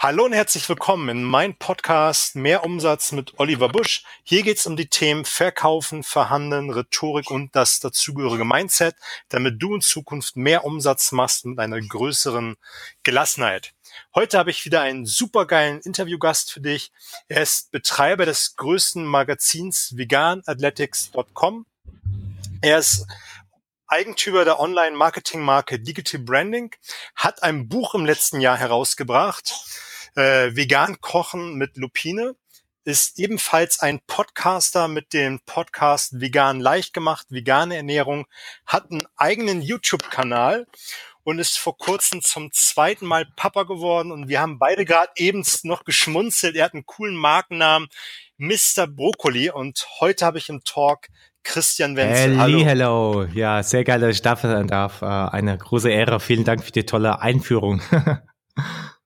Hallo und herzlich willkommen in meinem Podcast Mehr Umsatz mit Oliver Busch. Hier geht es um die Themen Verkaufen, Verhandeln, Rhetorik und das dazugehörige Mindset, damit du in Zukunft mehr Umsatz machst mit einer größeren Gelassenheit. Heute habe ich wieder einen supergeilen Interviewgast für dich. Er ist Betreiber des größten Magazins veganathletics.com. Er ist Eigentümer der Online-Marketing-Marke Digital Branding, hat ein Buch im letzten Jahr herausgebracht äh, Vegan Kochen mit Lupine ist ebenfalls ein Podcaster mit dem Podcast Vegan leicht gemacht, vegane Ernährung, hat einen eigenen YouTube-Kanal und ist vor kurzem zum zweiten Mal Papa geworden und wir haben beide gerade eben noch geschmunzelt. Er hat einen coolen Markennamen, Mr. Brokkoli und heute habe ich im Talk Christian Wenzel. Hallo. Hello. Ja, sehr geil, dass ich da sein darf. Äh, eine große Ehre. Vielen Dank für die tolle Einführung.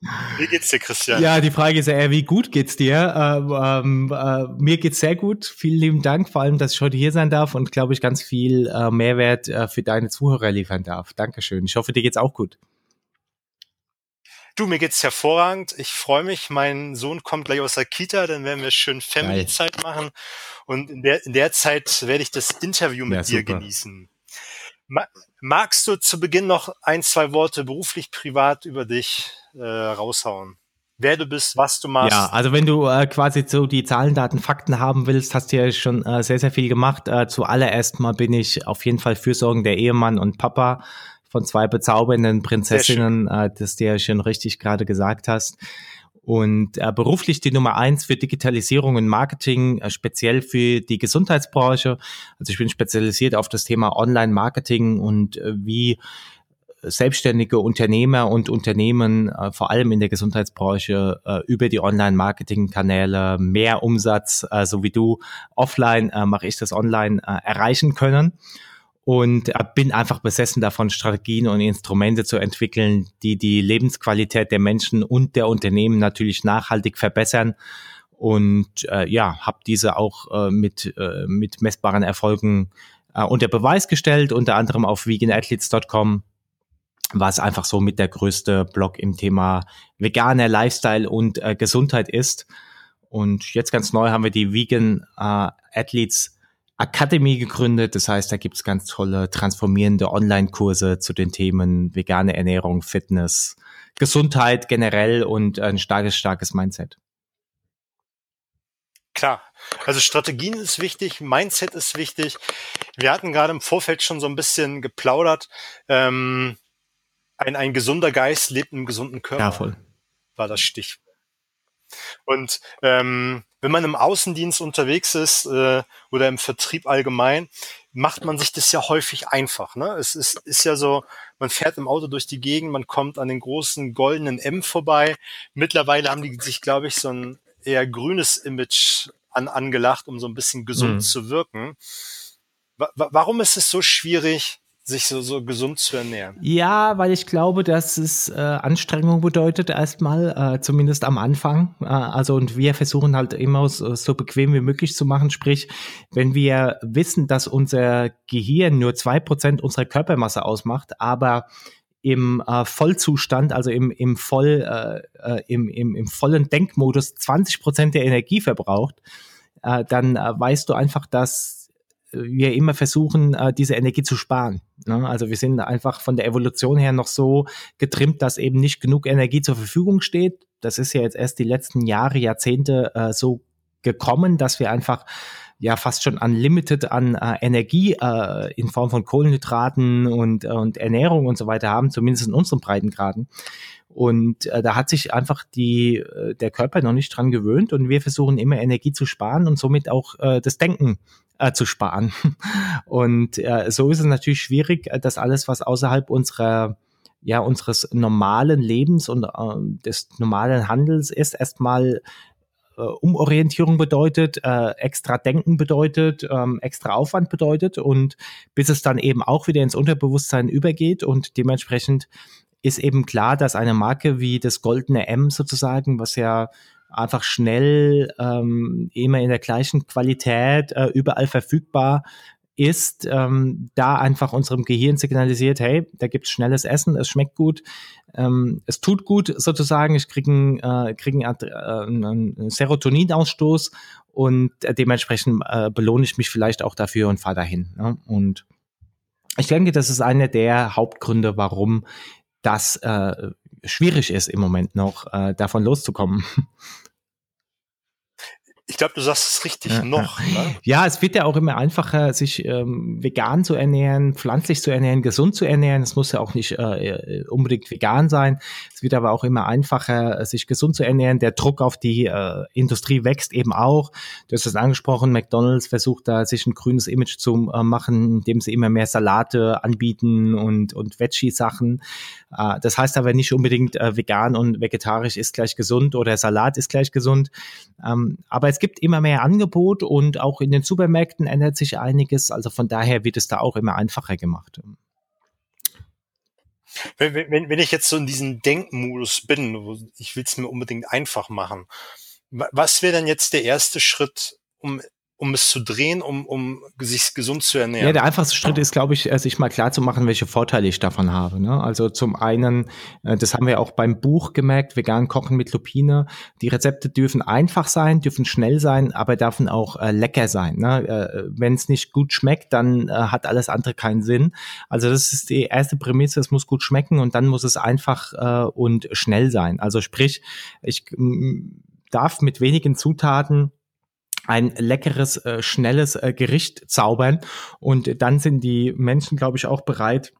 Wie geht's dir, Christian? Ja, die Frage ist eher, wie gut geht's dir? Ähm, äh, mir geht's sehr gut. Vielen lieben Dank, vor allem, dass ich heute hier sein darf und glaube ich ganz viel äh, Mehrwert äh, für deine Zuhörer liefern darf. Dankeschön. Ich hoffe, dir geht's auch gut. Du, mir geht's hervorragend. Ich freue mich. Mein Sohn kommt gleich aus der Kita, dann werden wir schön Family-Zeit machen. Und in der, in der Zeit werde ich das Interview mit ja, dir genießen. Magst du zu Beginn noch ein, zwei Worte beruflich, privat über dich äh, raushauen? Wer du bist, was du machst. Ja, also wenn du äh, quasi so die Zahlen, Daten, Fakten haben willst, hast du ja schon äh, sehr, sehr viel gemacht. Äh, zuallererst mal bin ich auf jeden Fall fürsorgender Ehemann und Papa von zwei bezaubernden Prinzessinnen, äh, das du ja schon richtig gerade gesagt hast. Und äh, beruflich die Nummer eins für Digitalisierung und Marketing, äh, speziell für die Gesundheitsbranche. Also ich bin spezialisiert auf das Thema Online-Marketing und äh, wie selbstständige Unternehmer und Unternehmen, äh, vor allem in der Gesundheitsbranche, äh, über die Online-Marketing-Kanäle mehr Umsatz, äh, so wie du offline, äh, mache ich das online, äh, erreichen können und bin einfach besessen davon, Strategien und Instrumente zu entwickeln, die die Lebensqualität der Menschen und der Unternehmen natürlich nachhaltig verbessern. Und äh, ja, habe diese auch äh, mit, äh, mit messbaren Erfolgen äh, unter Beweis gestellt, unter anderem auf veganathletes.com, was einfach so mit der größte Blog im Thema veganer Lifestyle und äh, Gesundheit ist. Und jetzt ganz neu haben wir die Vegan äh, Athletes Academy gegründet. Das heißt, da gibt's ganz tolle transformierende Online-Kurse zu den Themen vegane Ernährung, Fitness, Gesundheit generell und ein starkes, starkes Mindset. Klar. Also Strategien ist wichtig, Mindset ist wichtig. Wir hatten gerade im Vorfeld schon so ein bisschen geplaudert. Ähm, ein, ein gesunder Geist lebt im gesunden Körper. Ja, voll. War das Stichwort. Und ähm, wenn man im Außendienst unterwegs ist äh, oder im Vertrieb allgemein, macht man sich das ja häufig einfach. Ne? Es ist, ist ja so, man fährt im Auto durch die Gegend, man kommt an den großen goldenen M vorbei. Mittlerweile haben die sich, glaube ich, so ein eher grünes Image an, angelacht, um so ein bisschen gesund mhm. zu wirken. Wa warum ist es so schwierig, sich so, so gesund zu ernähren? Ja, weil ich glaube, dass es äh, Anstrengung bedeutet, erstmal, äh, zumindest am Anfang. Äh, also, und wir versuchen halt immer so, so bequem wie möglich zu machen. Sprich, wenn wir wissen, dass unser Gehirn nur zwei Prozent unserer Körpermasse ausmacht, aber im äh, Vollzustand, also im, im, voll, äh, äh im, im, im vollen Denkmodus 20 Prozent der Energie verbraucht, äh, dann äh, weißt du einfach, dass wir immer versuchen, äh, diese Energie zu sparen. Ne? Also wir sind einfach von der Evolution her noch so getrimmt, dass eben nicht genug Energie zur Verfügung steht. Das ist ja jetzt erst die letzten Jahre, Jahrzehnte äh, so gekommen, dass wir einfach ja fast schon unlimited an äh, Energie äh, in Form von Kohlenhydraten und, und Ernährung und so weiter haben, zumindest in unseren Breitengraden. Und äh, da hat sich einfach die, äh, der Körper noch nicht dran gewöhnt und wir versuchen immer Energie zu sparen und somit auch äh, das Denken äh, zu sparen. Und äh, so ist es natürlich schwierig, äh, dass alles, was außerhalb unserer ja, unseres normalen Lebens und äh, des normalen Handels ist, erstmal äh, Umorientierung bedeutet, äh, extra Denken bedeutet, ähm, extra Aufwand bedeutet und bis es dann eben auch wieder ins Unterbewusstsein übergeht und dementsprechend ist eben klar, dass eine Marke wie das goldene M sozusagen, was ja einfach schnell ähm, immer in der gleichen Qualität äh, überall verfügbar ist, ähm, da einfach unserem Gehirn signalisiert, hey, da gibt's schnelles Essen, es schmeckt gut, ähm, es tut gut sozusagen, ich kriege einen, äh, krieg einen, äh, einen Serotoninausstoß und äh, dementsprechend äh, belohne ich mich vielleicht auch dafür und fahre dahin. Ne? Und ich denke, das ist einer der Hauptgründe, warum das äh, schwierig ist im Moment noch, äh, davon loszukommen. Ich glaube, du sagst es richtig ja, noch. Ne? Ja, es wird ja auch immer einfacher, sich ähm, vegan zu ernähren, pflanzlich zu ernähren, gesund zu ernähren. Es muss ja auch nicht äh, unbedingt vegan sein. Es wird aber auch immer einfacher, sich gesund zu ernähren. Der Druck auf die äh, Industrie wächst eben auch. Du hast es angesprochen, McDonald's versucht da sich ein grünes Image zu äh, machen, indem sie immer mehr Salate anbieten und, und Veggie-Sachen. Äh, das heißt aber nicht unbedingt äh, vegan und vegetarisch ist gleich gesund oder Salat ist gleich gesund. Ähm, aber es gibt immer mehr Angebot und auch in den Supermärkten ändert sich einiges. Also von daher wird es da auch immer einfacher gemacht. Wenn, wenn, wenn ich jetzt so in diesem Denkmodus bin, ich will es mir unbedingt einfach machen, was wäre denn jetzt der erste Schritt, um um es zu drehen, um, um sich gesund zu ernähren? Ja, der einfachste Schritt ist, glaube ich, äh, sich mal klar zu machen, welche Vorteile ich davon habe. Ne? Also zum einen, äh, das haben wir auch beim Buch gemerkt, vegan kochen mit Lupine. Die Rezepte dürfen einfach sein, dürfen schnell sein, aber dürfen auch äh, lecker sein. Ne? Äh, Wenn es nicht gut schmeckt, dann äh, hat alles andere keinen Sinn. Also das ist die erste Prämisse, es muss gut schmecken und dann muss es einfach äh, und schnell sein. Also sprich, ich darf mit wenigen Zutaten ein leckeres, äh, schnelles äh, Gericht zaubern. Und dann sind die Menschen, glaube ich, auch bereit,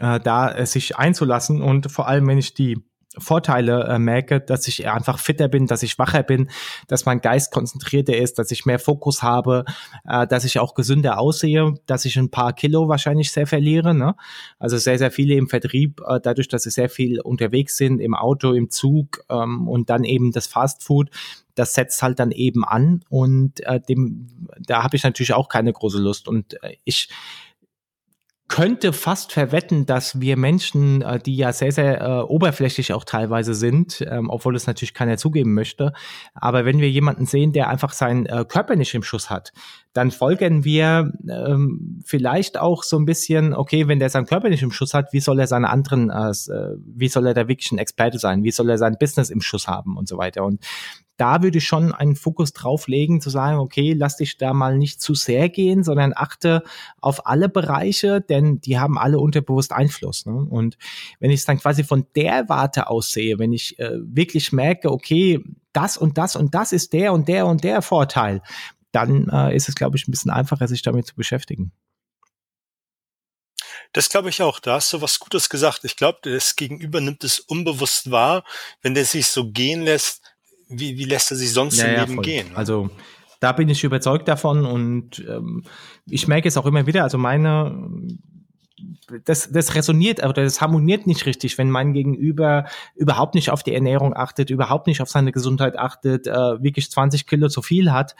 äh, da äh, sich einzulassen. Und vor allem, wenn ich die Vorteile äh, merke, dass ich einfach fitter bin, dass ich wacher bin, dass mein Geist konzentrierter ist, dass ich mehr Fokus habe, äh, dass ich auch gesünder aussehe, dass ich ein paar Kilo wahrscheinlich sehr verliere. Ne? Also sehr, sehr viele im Vertrieb, äh, dadurch, dass sie sehr viel unterwegs sind, im Auto, im Zug ähm, und dann eben das Fast Food, das setzt halt dann eben an und äh, dem, da habe ich natürlich auch keine große Lust. Und äh, ich könnte fast verwetten, dass wir Menschen, äh, die ja sehr, sehr äh, oberflächlich auch teilweise sind, ähm, obwohl es natürlich keiner zugeben möchte, aber wenn wir jemanden sehen, der einfach seinen äh, Körper nicht im Schuss hat, dann folgen wir ähm, vielleicht auch so ein bisschen, okay, wenn der seinen Körper nicht im Schuss hat, wie soll er seine anderen, äh, äh wie soll er da wirklich ein Experte sein, wie soll er sein Business im Schuss haben und so weiter. Und da würde ich schon einen Fokus drauf legen, zu sagen, okay, lass dich da mal nicht zu sehr gehen, sondern achte auf alle Bereiche, denn die haben alle unterbewusst Einfluss. Ne? Und wenn ich es dann quasi von der Warte aus sehe, wenn ich äh, wirklich merke, okay, das und das und das ist der und der und der Vorteil, dann äh, ist es, glaube ich, ein bisschen einfacher, sich damit zu beschäftigen. Das glaube ich auch. Da hast du was Gutes gesagt. Ich glaube, das Gegenüber nimmt es unbewusst wahr, wenn der sich so gehen lässt, wie, wie lässt er sich sonst ja, im Leben voll. gehen? Also da bin ich überzeugt davon und ähm, ich merke es auch immer wieder, also meine das, das resoniert oder das harmoniert nicht richtig, wenn mein Gegenüber überhaupt nicht auf die Ernährung achtet, überhaupt nicht auf seine Gesundheit achtet, äh, wirklich 20 Kilo zu viel hat.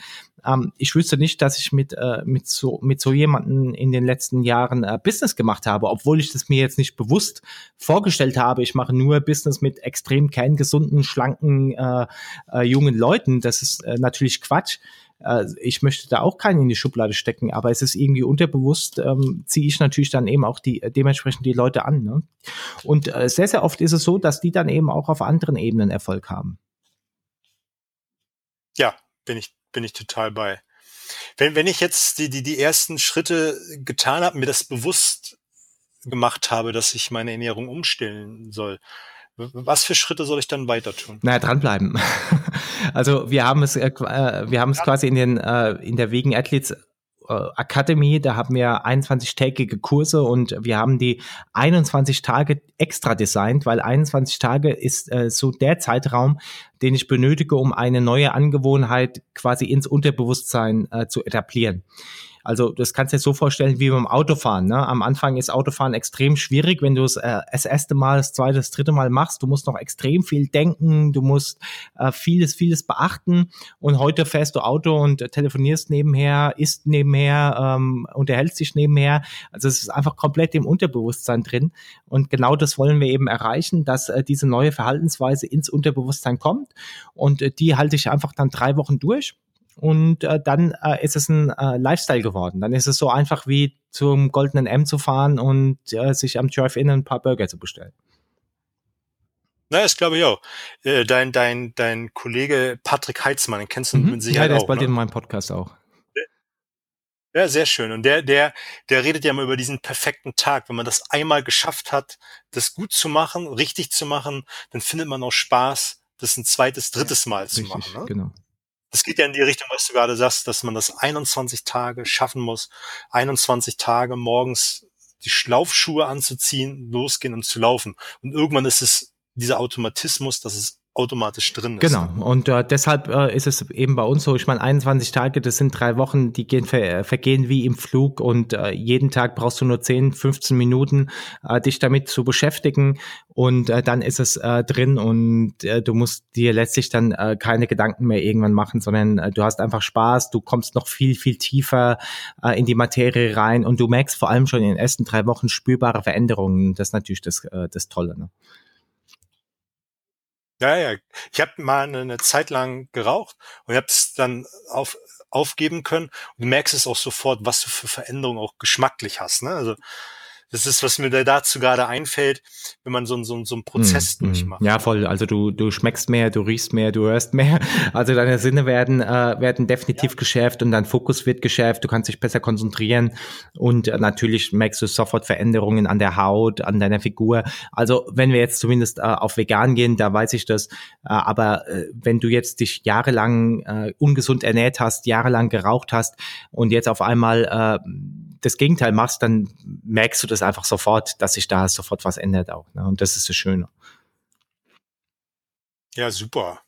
Ähm, ich wüsste nicht, dass ich mit, äh, mit, so, mit so jemanden in den letzten Jahren äh, Business gemacht habe, obwohl ich das mir jetzt nicht bewusst vorgestellt habe. Ich mache nur Business mit extrem kerngesunden, schlanken, äh, äh, jungen Leuten. Das ist äh, natürlich Quatsch äh, ich möchte da auch keinen in die Schublade stecken, aber es ist irgendwie unterbewusst, ähm, ziehe ich natürlich dann eben auch die dementsprechend die Leute an. Ne? Und äh, sehr, sehr oft ist es so, dass die dann eben auch auf anderen Ebenen Erfolg haben. Ja, bin ich, bin ich total bei. Wenn, wenn ich jetzt die, die, die ersten Schritte getan habe, mir das bewusst gemacht habe, dass ich meine Ernährung umstellen soll, was für Schritte soll ich dann weiter tun? Naja, dranbleiben. also wir haben es, äh, äh, wir haben es quasi in den äh, in der Wegen Athletes äh, Academy, da haben wir 21-tägige Kurse und wir haben die 21 Tage extra designt, weil 21 Tage ist äh, so der Zeitraum, den ich benötige, um eine neue Angewohnheit quasi ins Unterbewusstsein äh, zu etablieren. Also das kannst du dir so vorstellen wie beim Autofahren. Ne? Am Anfang ist Autofahren extrem schwierig, wenn du es äh, das erste Mal, das zweite, das dritte Mal machst. Du musst noch extrem viel denken, du musst äh, vieles, vieles beachten. Und heute fährst du Auto und telefonierst nebenher, isst nebenher, ähm, unterhältst dich nebenher. Also es ist einfach komplett im Unterbewusstsein drin. Und genau das wollen wir eben erreichen, dass äh, diese neue Verhaltensweise ins Unterbewusstsein kommt. Und äh, die halte ich einfach dann drei Wochen durch und äh, dann äh, ist es ein äh, Lifestyle geworden. Dann ist es so einfach wie zum goldenen M zu fahren und äh, sich am Drive-In ein paar Burger zu bestellen. Na, das glaube ich auch. Äh, dein, dein, dein Kollege Patrick Heitzmann, den kennst du Mhm. mit Sicherheit Ja, der ist auch. bald ne? in meinem Podcast auch. Ja, sehr schön. Und der, der, der redet ja immer über diesen perfekten Tag. Wenn man das einmal geschafft hat, das gut zu machen, richtig zu machen, dann findet man auch Spaß, das ein zweites, drittes Mal zu Richtig, machen. Ne? genau. Das geht ja in die Richtung, was du gerade sagst, dass man das 21 Tage schaffen muss, 21 Tage morgens die Schlaufschuhe anzuziehen, losgehen und zu laufen. Und irgendwann ist es dieser Automatismus, dass es automatisch drin ist. Genau. Und äh, deshalb äh, ist es eben bei uns so, ich meine, 21 Tage, das sind drei Wochen, die gehen ver äh, vergehen wie im Flug und äh, jeden Tag brauchst du nur 10, 15 Minuten, äh, dich damit zu beschäftigen und äh, dann ist es äh, drin und äh, du musst dir letztlich dann äh, keine Gedanken mehr irgendwann machen, sondern äh, du hast einfach Spaß, du kommst noch viel, viel tiefer äh, in die Materie rein und du merkst vor allem schon in den ersten drei Wochen spürbare Veränderungen. Das ist natürlich das, äh, das Tolle. Ne? Ja, ja. Ich habe mal eine, eine Zeit lang geraucht und habe es dann auf, aufgeben können. Und du merkst es auch sofort, was du für Veränderungen auch geschmacklich hast. Ne? Also das ist, was mir da dazu gerade einfällt, wenn man so, einen- so, so einen Prozess Mm, durchmacht. Ja, voll. Also du, du schmeckst mehr, du riechst mehr, du hörst mehr. Also deine Sinne werden, äh, werden definitiv geschärft und dein Fokus wird geschärft. Du kannst dich besser konzentrieren und äh, natürlich merkst du sofort Veränderungen an der Haut, an deiner Figur. Also wenn wir jetzt zumindest äh, auf vegan gehen, da weiß ich das. Äh, aber äh, wenn du jetzt dich jahrelang äh, ungesund ernährt hast, jahrelang geraucht hast und jetzt auf einmal äh, das Gegenteil machst, dann merkst du das einfach sofort, dass sich da sofort was ändert auch. Ne? Und das ist das Schöne. Ja, super.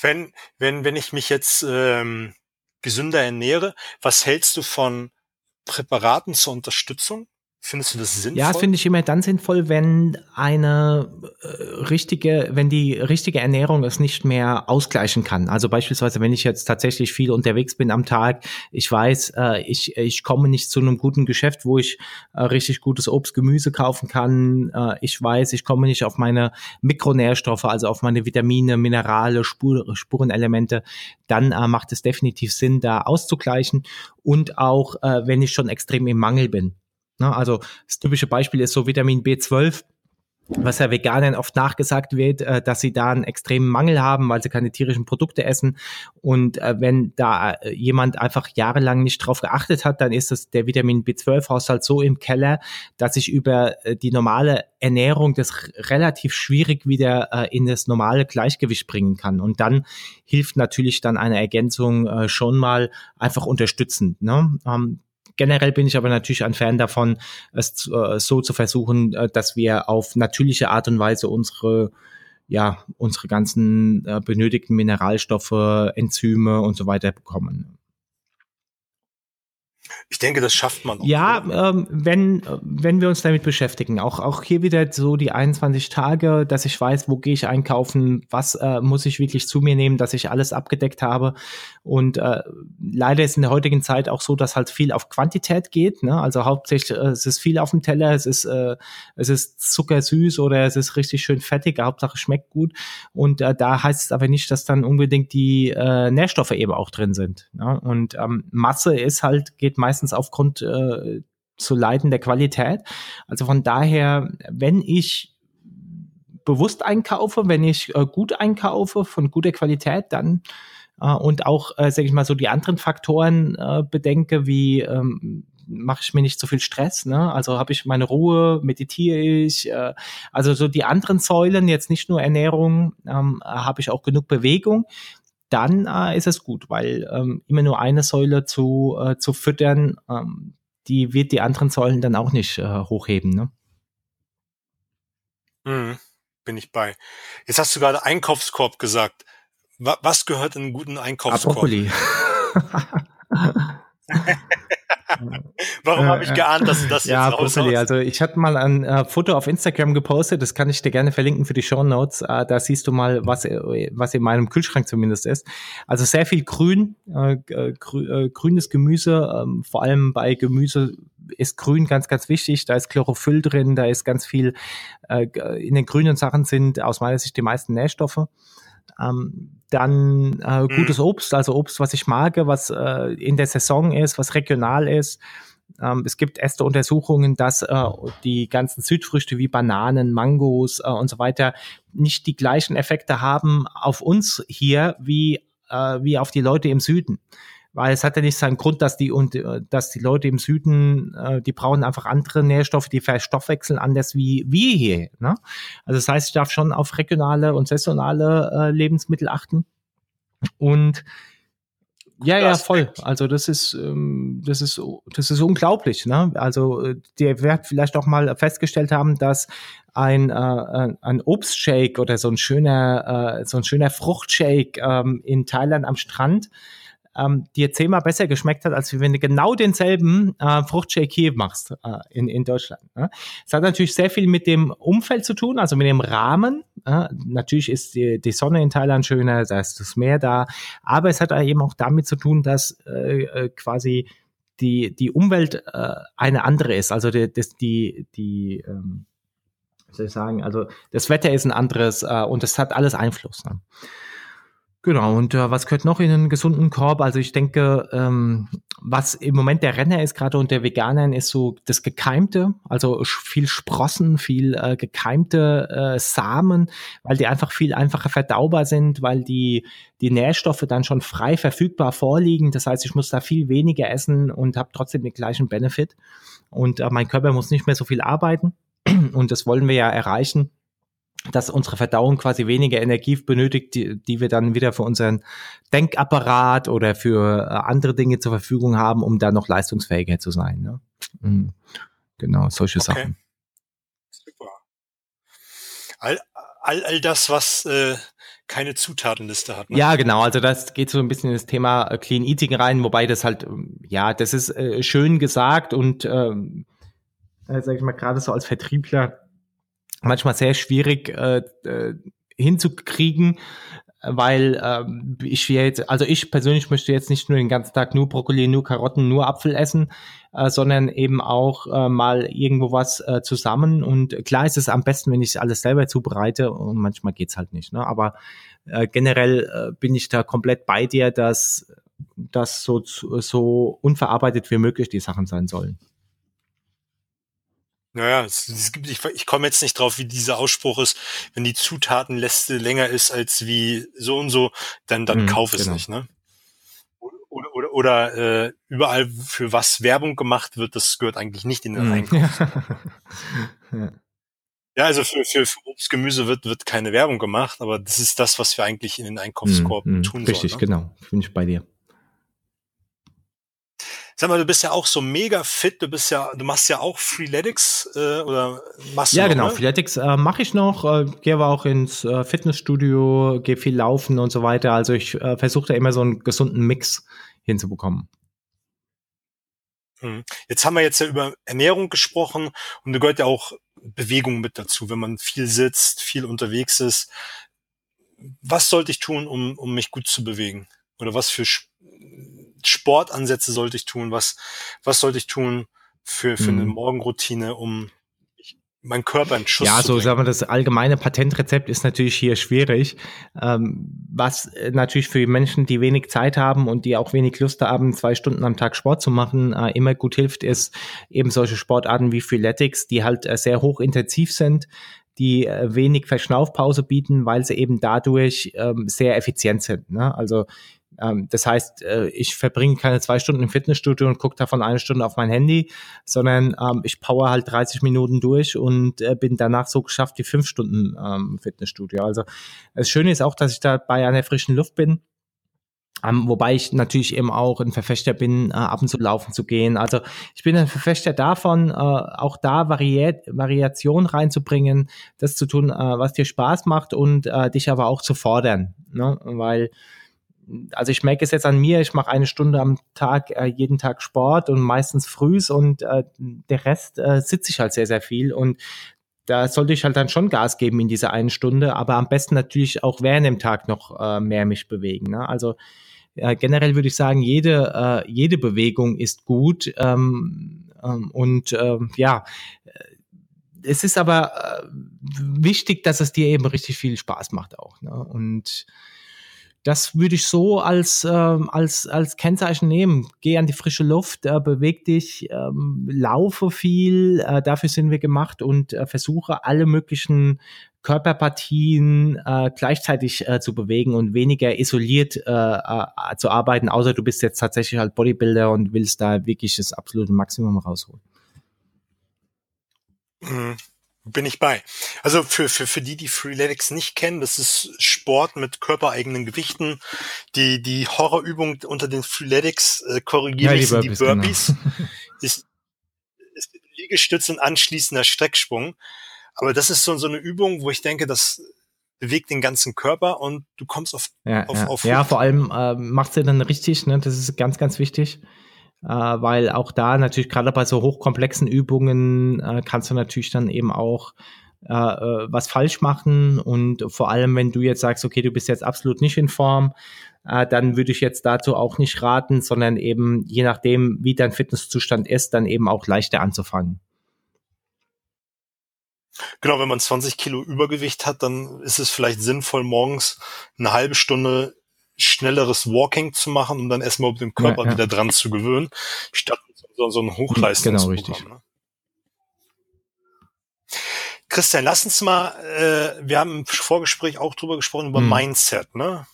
Wenn, wenn, wenn ich mich jetzt ähm, gesünder ernähre, was hältst du von Präparaten zur Unterstützung? Findest du das sinnvoll? Ja, das finde ich immer dann sinnvoll, wenn eine äh, richtige, wenn die richtige Ernährung es nicht mehr ausgleichen kann. Also beispielsweise, wenn ich jetzt tatsächlich viel unterwegs bin am Tag, ich weiß, äh, ich, ich komme nicht zu einem guten Geschäft, wo ich äh, richtig gutes Obst, Gemüse kaufen kann. Äh, ich weiß, ich komme nicht auf meine Mikronährstoffe, also auf meine Vitamine, Minerale, Spur, Spurenelemente, dann äh, macht es definitiv Sinn, da auszugleichen. Und auch, äh, wenn ich schon extrem im Mangel bin. Ne, also das typische Beispiel ist so Vitamin B12, was ja Veganern oft nachgesagt wird, äh, dass sie da einen extremen Mangel haben, weil sie keine tierischen Produkte essen. Und äh, wenn da äh, jemand einfach jahrelang nicht drauf geachtet hat, dann ist das der Vitamin B12-Haushalt so im Keller, dass ich über die normale Ernährung das relativ schwierig wieder in das normale Gleichgewicht bringen kann. Und dann hilft natürlich dann eine Ergänzung schon mal einfach unterstützend. Ne? Generell bin ich aber natürlich ein Fan davon, es äh, so zu versuchen, äh, dass wir auf natürliche Art und Weise unsere ja, unsere ganzen äh, benötigten Mineralstoffe, Enzyme und so weiter bekommen. Ich denke, das schafft man. Auch, Ja, ähm, wenn, wenn wir uns damit beschäftigen, auch, auch hier wieder so die 21 Tage, dass ich weiß, wo gehe ich einkaufen, was äh, muss ich wirklich zu mir nehmen, dass ich alles abgedeckt habe. Und äh, leider ist in der heutigen Zeit auch so, dass halt viel auf Quantität geht. Ne? Also hauptsächlich, äh, es ist viel auf dem Teller, es ist, äh, es ist zuckersüß oder es ist richtig schön fettig, Hauptsache schmeckt gut. Und äh, da heißt es aber nicht, dass dann unbedingt die äh, Nährstoffe eben auch drin sind. Ne? Und ähm, Masse ist halt, geht meistens aufgrund äh, zu Leiden der Qualität. Also von daher, wenn ich bewusst einkaufe, wenn ich äh, gut einkaufe, von guter Qualität, dann äh, und auch, äh, sage ich mal, so die anderen Faktoren äh, bedenke, wie ähm, mache ich mir nicht so viel Stress, ne? Also habe ich meine Ruhe, meditiere ich, äh, also so die anderen Säulen, jetzt nicht nur Ernährung, ähm, habe ich auch genug Bewegung, dann äh, ist es gut, weil ähm, immer nur eine Säule zu, äh, zu füttern, ähm, die wird die anderen Säulen dann auch nicht äh, hochheben, ne? Mhm, bin ich bei. Jetzt hast du gerade Einkaufskorb gesagt. Wa was gehört in einen guten Ah, Einkaufskorb? Brokkoli. Warum Äh, habe ich äh, geahnt, dass du das ja, jetzt? Brokkoli. Also ich hatte mal ein äh, Foto auf Instagram gepostet, das kann ich dir gerne verlinken für die Show Notes. Äh, da siehst du mal, was, äh, was in meinem Kühlschrank zumindest ist. Also sehr viel Grün, äh, grü grünes Gemüse, ähm, vor allem bei Gemüse ist Grün ganz, ganz wichtig. Da ist Chlorophyll drin, da ist ganz viel, in den grünen Sachen sind aus meiner Sicht die meisten Nährstoffe. Ähm, dann äh, mhm. gutes Obst, also Obst, was ich mag, was äh, in der Saison ist, was regional ist. Ähm, es gibt erste Untersuchungen, dass äh, die ganzen Südfrüchte wie Bananen, Mangos äh, und so weiter nicht die gleichen Effekte haben auf uns hier wie, äh, wie auf die Leute im Süden weil es hat ja nicht seinen Grund, dass die und äh, dass die Leute im Süden, äh, die brauchen einfach andere Nährstoffe, die verstoffwechseln anders wie wir hier. Ne? Also das heißt, ich darf schon auf regionale und saisonale äh, Lebensmittel achten. Und ja, ja, voll. Also das ist, ähm, das ist, das ist unglaublich. Ne? Also äh, der wird vielleicht auch mal festgestellt haben, dass ein, äh, ein Obstshake oder so ein schöner, äh, so ein schöner Fruchtshake ähm, in Thailand am Strand ähm, dir zehnmal besser geschmeckt hat, als wenn du genau denselben äh, Fruchtshake hier machst äh, in, in Deutschland. Ne? Es hat natürlich sehr viel mit dem Umfeld zu tun, also mit dem Rahmen. Äh, natürlich ist die, die Sonne in Thailand schöner, da ist das Meer da, aber es hat eben auch damit zu tun, dass äh, äh, quasi die, die Umwelt äh, eine andere ist. Also die, das, die, die ähm, soll ich sagen, also das Wetter ist ein anderes äh, und es hat alles Einfluss. Ne? Genau, und äh, was gehört noch in einen gesunden Korb? Also ich denke, ähm, was im Moment der Renner ist, gerade unter Veganern, ist so das Gekeimte, also viel Sprossen, viel äh, gekeimte äh, Samen, weil die einfach viel einfacher verdaubar sind, weil die, die Nährstoffe dann schon frei verfügbar vorliegen. Das heißt, ich muss da viel weniger essen und habe trotzdem den gleichen Benefit. Und äh, mein Körper muss nicht mehr so viel arbeiten. Und das wollen wir ja erreichen dass unsere Verdauung quasi weniger Energie benötigt, die, die wir dann wieder für unseren Denkapparat oder für äh, andere Dinge zur Verfügung haben, um da noch leistungsfähiger zu sein. Ne? Mhm. Genau, solche okay. Sachen. Super. All, all, all das, was äh, keine Zutatenliste hat. Ne? Ja, genau. Also das geht so ein bisschen in das Thema äh, Clean Eating rein, wobei das halt, ähm, ja, das ist äh, schön gesagt und ähm, äh, sag ich mal, gerade so als Vertriebler manchmal sehr schwierig äh, äh, hinzukriegen, weil ähm, ich jetzt, also ich persönlich möchte jetzt nicht nur den ganzen Tag nur Brokkoli, nur Karotten, nur Apfel essen, äh, sondern eben auch äh, mal irgendwo was äh, zusammen. Und klar ist es am besten, wenn ich alles selber zubereite und manchmal geht's halt nicht. Ne? Aber äh, generell äh, bin ich da komplett bei dir, dass das so, so unverarbeitet wie möglich die Sachen sein sollen. Naja, es, es gibt, ich, ich komme jetzt nicht drauf, wie dieser Ausspruch ist, wenn die Zutatenliste länger ist als wie so und so, dann, dann mhm, kauf es genau. nicht, ne? Oder, oder, oder äh, überall für was Werbung gemacht wird, das gehört eigentlich nicht in den mhm. Einkauf. ja. ja, also für, für, für Obst, Gemüse wird, wird keine Werbung gemacht, aber das ist das, was wir eigentlich in den Einkaufskorb mhm, tun Richtig, sollen. Richtig, ne? genau. Bin ich bei dir. Sag mal, du bist ja auch so mega fit, du bist ja, du machst ja auch Freeletics äh, oder machst du Ja, noch, genau, ne? Freeletics äh, mache ich noch, äh, gehe aber auch ins äh, Fitnessstudio, gehe viel laufen und so weiter. Also ich äh, versuche da immer so einen gesunden Mix hinzubekommen. Hm. Jetzt haben wir jetzt ja über Ernährung gesprochen und da gehört ja auch Bewegung mit dazu, wenn man viel sitzt, viel unterwegs ist. Was sollte ich tun, um, um mich gut zu bewegen? Oder was für Sportansätze sollte ich tun? Was, was sollte ich tun für, für mhm. eine Morgenroutine, um mein Körper in Schuss Ja, so sagen wir, das allgemeine Patentrezept ist natürlich hier schwierig. Ähm, was äh, natürlich für Menschen, die wenig Zeit haben und die auch wenig Lust haben, zwei Stunden am Tag Sport zu machen, äh, immer gut hilft, ist eben solche Sportarten wie Freeletics, die halt äh, sehr hochintensiv sind, die äh, wenig Verschnaufpause bieten, weil sie eben dadurch ähm, sehr effizient sind. Ne? Also ähm, das heißt, äh, ich verbringe keine zwei Stunden im Fitnessstudio und gucke davon eine Stunde auf mein Handy, sondern ähm, ich power halt 30 Minuten durch und äh, bin danach so geschafft wie fünf Stunden ähm, Fitnessstudio. Also das Schöne ist auch, dass ich da bei einer frischen Luft bin. Um, wobei ich natürlich eben auch ein Verfechter bin, äh, ab und zu laufen zu gehen. Also ich bin ein Verfechter davon, äh, auch da Variat Variation reinzubringen, das zu tun, äh, was dir Spaß macht und äh, dich aber auch zu fordern. Ne? Weil also ich merke es jetzt an mir, ich mache eine Stunde am Tag, äh, jeden Tag Sport und meistens frühs und äh, der Rest äh, sitze ich halt sehr, sehr viel und da sollte ich halt dann schon Gas geben in dieser einen Stunde, aber am besten natürlich auch während dem Tag noch äh, mehr mich bewegen. Ne? Also äh, generell würde ich sagen, jede, äh, jede Bewegung ist gut ähm, ähm, und äh, ja, es ist aber äh, wichtig, dass es dir eben richtig viel Spaß macht auch. Ne? Und das würde ich so als, ähm, als, als Kennzeichen nehmen. Geh an die frische Luft, äh, beweg dich, ähm, laufe viel, äh, dafür sind wir gemacht und äh, versuche alle möglichen Körperpartien äh, gleichzeitig äh, zu bewegen und weniger isoliert äh, äh, zu arbeiten, außer du bist jetzt tatsächlich halt Bodybuilder und willst da wirklich das absolute Maximum rausholen. Mhm bin ich bei. Also für, für, für die, die Freeletics nicht kennen, das ist Sport mit körpereigenen Gewichten. Die, die Horrorübung unter den Freeletics, äh, korrigiere ja, ich, sind die Burpees. Genau. ist, ist Liegestütz und anschließender Strecksprung. Aber das ist so, so eine Übung, wo ich denke, das bewegt den ganzen Körper und du kommst auf, ja, auf, ja. auf Ja, vor allem äh, macht sie dann richtig, ne? Das ist ganz, ganz wichtig äh, weil auch da natürlich gerade bei so hochkomplexen Übungen äh, kannst du natürlich dann eben auch äh, äh, was falsch machen und vor allem, wenn du jetzt sagst, okay, du bist jetzt absolut nicht in Form, äh, dann würde ich jetzt dazu auch nicht raten, sondern eben je nachdem, wie dein Fitnesszustand ist, dann eben auch leichter anzufangen. Genau, wenn man 20 Kilo Übergewicht hat, dann ist es vielleicht sinnvoll, morgens eine halbe Stunde schnelleres Walking zu machen, um dann erstmal den Körper ja, ja. wieder dran zu gewöhnen, statt so, so ein Hochleistungsprogramm. Genau, richtig. Ne? Christian, lass uns mal, äh, wir haben im Vorgespräch auch drüber gesprochen, über hm. Mindset, ne?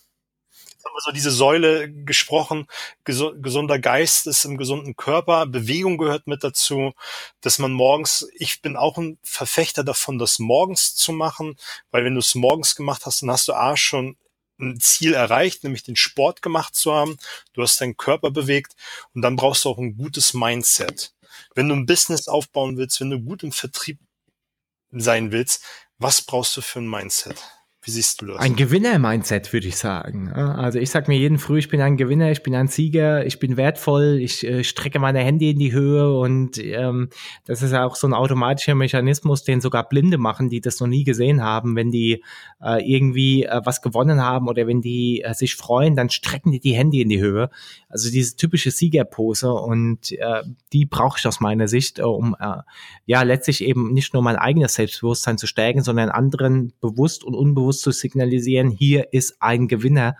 Jetzt haben wir so diese Säule gesprochen, gesu gesunder Geist ist im gesunden Körper, Bewegung gehört mit dazu, dass man morgens, ich bin auch ein Verfechter davon, das morgens zu machen, weil wenn du es morgens gemacht hast, dann hast du A schon ein Ziel erreicht, nämlich den Sport gemacht zu haben. Du hast deinen Körper bewegt und dann brauchst du auch ein gutes Mindset. Wenn du ein Business aufbauen willst, wenn du gut im Vertrieb sein willst, was brauchst du für ein Mindset? Wie siehst du das? Ein Gewinner-Mindset, würde ich sagen. Also ich sage mir jeden früh, ich bin ein Gewinner, ich bin ein Sieger, ich bin wertvoll, ich äh, strecke meine Hände in die Höhe und ähm, das ist ja auch so ein automatischer Mechanismus, den sogar Blinde machen, die das noch nie gesehen haben. Wenn die äh, irgendwie äh, was gewonnen haben oder wenn die äh, sich freuen, dann strecken die die Hände in die Höhe. Also diese typische Siegerpose und äh, die brauche ich aus meiner Sicht, äh, um ja letztlich eben nicht nur mein eigenes Selbstbewusstsein zu stärken, sondern anderen bewusst und unbewusst bewusst zu signalisieren, hier ist ein Gewinner.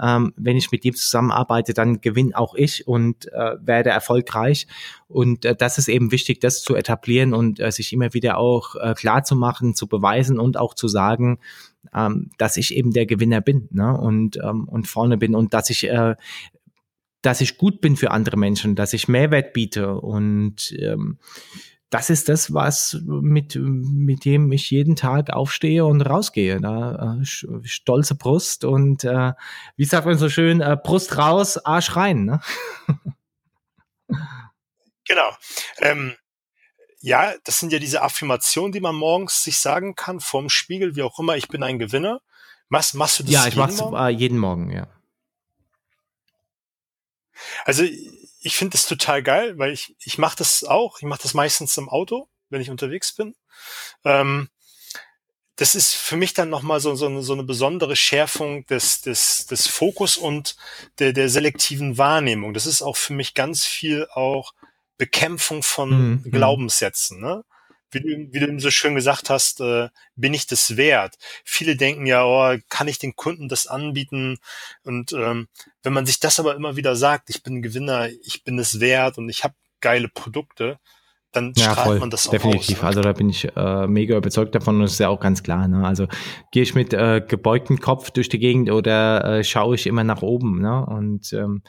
Ähm, wenn ich mit ihm zusammenarbeite, dann gewinne auch ich und äh, werde erfolgreich. Und äh, das ist eben wichtig, das zu etablieren und äh, sich immer wieder auch äh, klar zu machen, zu beweisen und auch zu sagen, ähm, dass ich eben der Gewinner bin ne? und, ähm, und vorne bin und dass ich äh, dass ich gut bin für andere Menschen, dass ich Mehrwert biete und ähm, das ist das, was mit, mit dem ich jeden Tag aufstehe und rausgehe. Da, äh, stolze Brust und äh, wie sagt man so schön, äh, Brust raus, Arsch rein. Ne? genau. Ähm, ja, das sind ja diese Affirmationen, die man morgens sich sagen kann, vorm Spiegel, wie auch immer, ich bin ein Gewinner. Machst, machst du das Ja, ich mach's Morgen? Äh, jeden Morgen, ja. Also ich finde das total geil, weil ich, ich mache das auch. Ich mache das meistens im Auto, wenn ich unterwegs bin. Ähm, das ist für mich dann nochmal so, so, eine, so eine besondere Schärfung des, des, des Fokus und der, der selektiven Wahrnehmung. Das ist auch für mich ganz viel auch Bekämpfung von mhm. Glaubenssätzen. Ne? Wie du, wie du so schön gesagt hast, äh, bin ich das wert? Viele denken ja, oh, kann ich den Kunden das anbieten? Und ähm, wenn man sich das aber immer wieder sagt, ich bin Gewinner, ich bin es wert und ich habe geile Produkte, dann ja, strahlt voll, man das auch definitiv. Aus, ne? Also da bin ich äh, mega überzeugt davon und das ist ja auch ganz klar. Ne? Also gehe ich mit äh, gebeugtem Kopf durch die Gegend oder äh, schaue ich immer nach oben. Ne? Und ähm,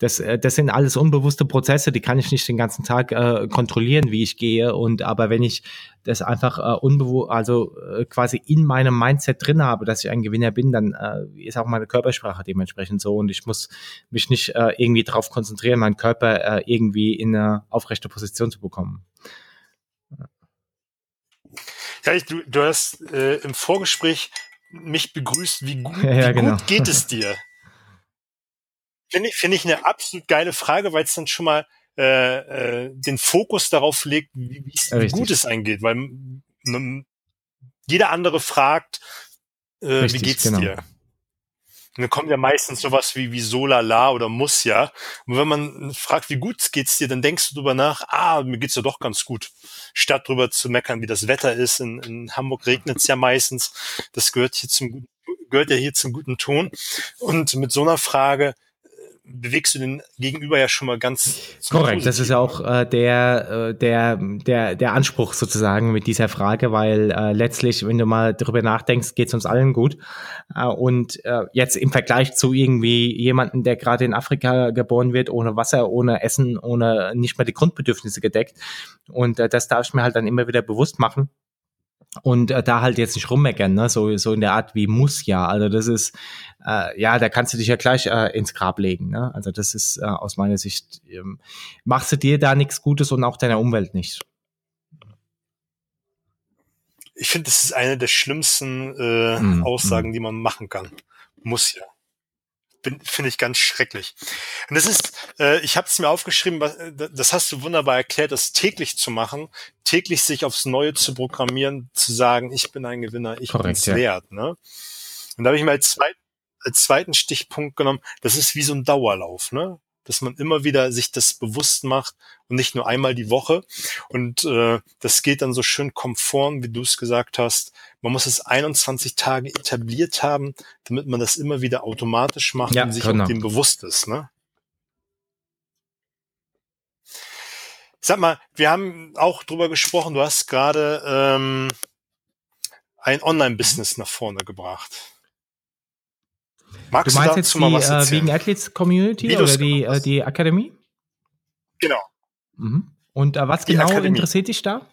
das, äh, das sind alles unbewusste Prozesse, die kann ich nicht den ganzen Tag äh, kontrollieren, wie ich gehe. Und aber wenn ich das einfach äh, unbewusst, also äh, quasi in meinem Mindset drin habe, dass ich ein Gewinner bin, dann äh, ist auch meine Körpersprache dementsprechend so. Und ich muss mich nicht äh, irgendwie darauf konzentrieren, meinen Körper äh, irgendwie in eine aufrechte Position zu bekommen. Ja, ich, du, du hast äh, im Vorgespräch mich begrüßt, wie gut, ja, wie genau. gut geht es dir? Finde ich, finde ich eine absolut geile Frage, weil es dann schon mal äh, äh, den Fokus darauf legt, wie, wie gut es eingeht, weil ne, jeder andere fragt, äh, Richtig, wie geht's genau. dir? Und dann kommt ja meistens sowas wie, wie Solala oder muss ja. Und wenn man fragt, wie gut geht's dir, dann denkst du drüber nach, ah, mir geht's ja doch ganz gut. Statt drüber zu meckern, wie das Wetter ist. In, in Hamburg regnet's ja meistens. Das gehört hier zum, gehört ja hier zum guten Ton. Und mit so einer Frage, bewegst du den Gegenüber ja schon mal ganz korrekt. Das ist ja auch äh, der äh, der der der Anspruch sozusagen mit dieser Frage, weil äh, letztlich, wenn du mal darüber nachdenkst, geht es uns allen gut. Äh, und äh, jetzt im Vergleich zu irgendwie jemanden, der gerade in Afrika geboren wird, ohne Wasser, ohne Essen, ohne nicht mal die Grundbedürfnisse gedeckt. Und äh, das darf ich mir halt dann immer wieder bewusst machen und äh, da halt jetzt nicht rummeckern, ne? so, so in der Art wie muss ja. Also das ist, äh, ja, da kannst du dich ja gleich äh, ins Grab legen. Ne? Also das ist äh, aus meiner Sicht, ähm, machst du dir da nichts Gutes und auch deiner Umwelt nicht. Ich finde, das ist eine der schlimmsten äh, mm, Aussagen, die man machen kann. Muss ja finde ich ganz schrecklich. Und das ist, äh, ich habe es mir aufgeschrieben, was, äh, das hast du wunderbar erklärt, das täglich zu machen, täglich sich aufs Neue zu programmieren, zu sagen, ich bin ein Gewinner, ich bin es ja. wert. Ne? Und da habe ich mir als, zweit, als zweiten Stichpunkt genommen, das ist wie so ein Dauerlauf. Ne? Dass man immer wieder sich das bewusst macht und nicht nur einmal die Woche. Und äh, das geht dann so schön konform, wie du es gesagt hast. Man muss es 21 Tage etabliert haben, damit man das immer wieder automatisch macht ja, und sich genau. dem bewusst ist. Ne? Sag mal, wir haben auch drüber gesprochen, du hast gerade ähm, ein Online-Business nach vorne gebracht. Magst du meinst du jetzt die äh, wegen Athletes Community oder die, äh, die Akademie? Genau. Mhm. Und äh, was die genau Akademie. interessiert dich da?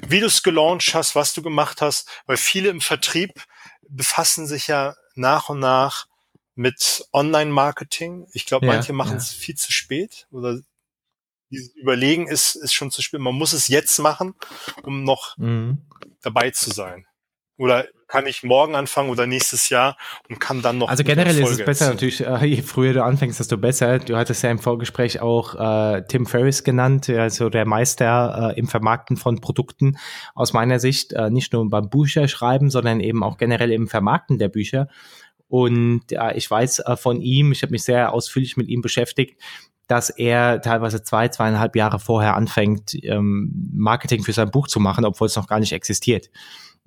Wie du es gelauncht hast, was du gemacht hast, weil viele im Vertrieb befassen sich ja nach und nach mit Online-Marketing. Ich glaube, ja, manche machen es ja. viel zu spät oder überlegen ist, ist schon zu spät. Man muss es jetzt machen, um noch mhm. dabei zu sein. Oder kann ich morgen anfangen oder nächstes Jahr und kann dann noch. Also generell ist es besser natürlich, äh, je früher du anfängst, desto besser. Du hattest ja im Vorgespräch auch äh, Tim Ferriss genannt, also der Meister äh, im Vermarkten von Produkten aus meiner Sicht, äh, nicht nur beim Bücherschreiben, sondern eben auch generell im Vermarkten der Bücher. Und äh, ich weiß äh, von ihm, ich habe mich sehr ausführlich mit ihm beschäftigt, dass er teilweise zwei, zweieinhalb Jahre vorher anfängt, ähm, Marketing für sein Buch zu machen, obwohl es noch gar nicht existiert.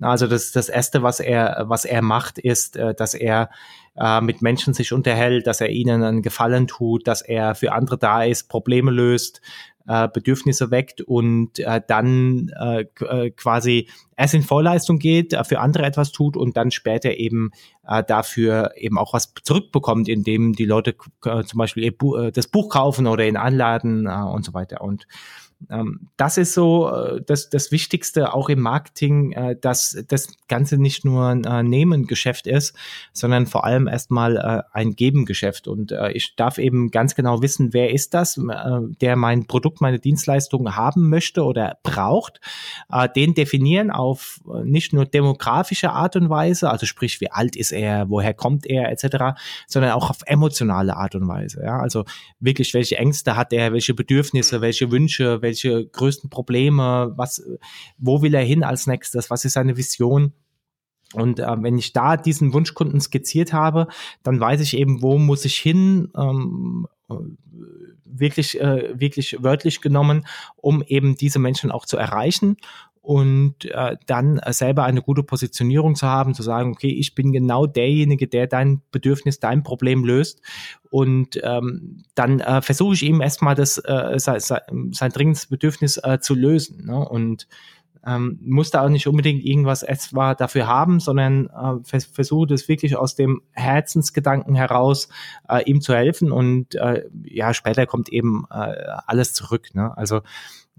Also das, das Erste, was er, was er macht, ist, äh, dass er äh, mit Menschen sich unterhält, dass er ihnen einen Gefallen tut, dass er für andere da ist, Probleme löst, äh, Bedürfnisse weckt und äh, dann äh, äh quasi erst in Vorleistung geht, äh, für andere etwas tut und dann später eben äh, dafür eben auch was zurückbekommt, indem die Leute äh, zum Beispiel das Buch kaufen oder ihn anladen äh, und so weiter. Und das ist so äh, das, das Wichtigste auch im Marketing, äh, dass das Ganze nicht nur ein äh, Nehmen-Geschäft ist, sondern vor allem erstmal ein Geben-Geschäft. Und ich darf eben ganz genau wissen, wer ist das, der mein Produkt, meine Dienstleistung haben möchte oder braucht. Den definieren auf nicht nur demografische Art und Weise, also sprich, wie alt ist er, woher kommt er, etc., sondern auch auf emotionale Art und Weise. Ja? Also wirklich, welche Ängste hat er, welche Bedürfnisse, welche Wünsche, welche größten Probleme, was, wo will er hin als nächstes, was ist seine Vision. Und äh, wenn ich da diesen Wunschkunden skizziert habe, dann weiß ich eben, wo muss ich hin, ähm, wirklich, äh, wirklich wörtlich genommen, um eben diese Menschen auch zu erreichen und äh, dann äh, selber eine gute Positionierung zu haben, zu sagen, okay, ich bin genau derjenige, der dein Bedürfnis, dein Problem löst. Und ähm, dann äh, versuche ich ihm erstmal das äh, sein, sein dringendes Bedürfnis äh, zu lösen. Ne? Und ähm, muss da auch nicht unbedingt irgendwas etwa dafür haben, sondern äh, vers versuche das wirklich aus dem Herzensgedanken heraus äh, ihm zu helfen und äh, ja, später kommt eben äh, alles zurück. Ne? Also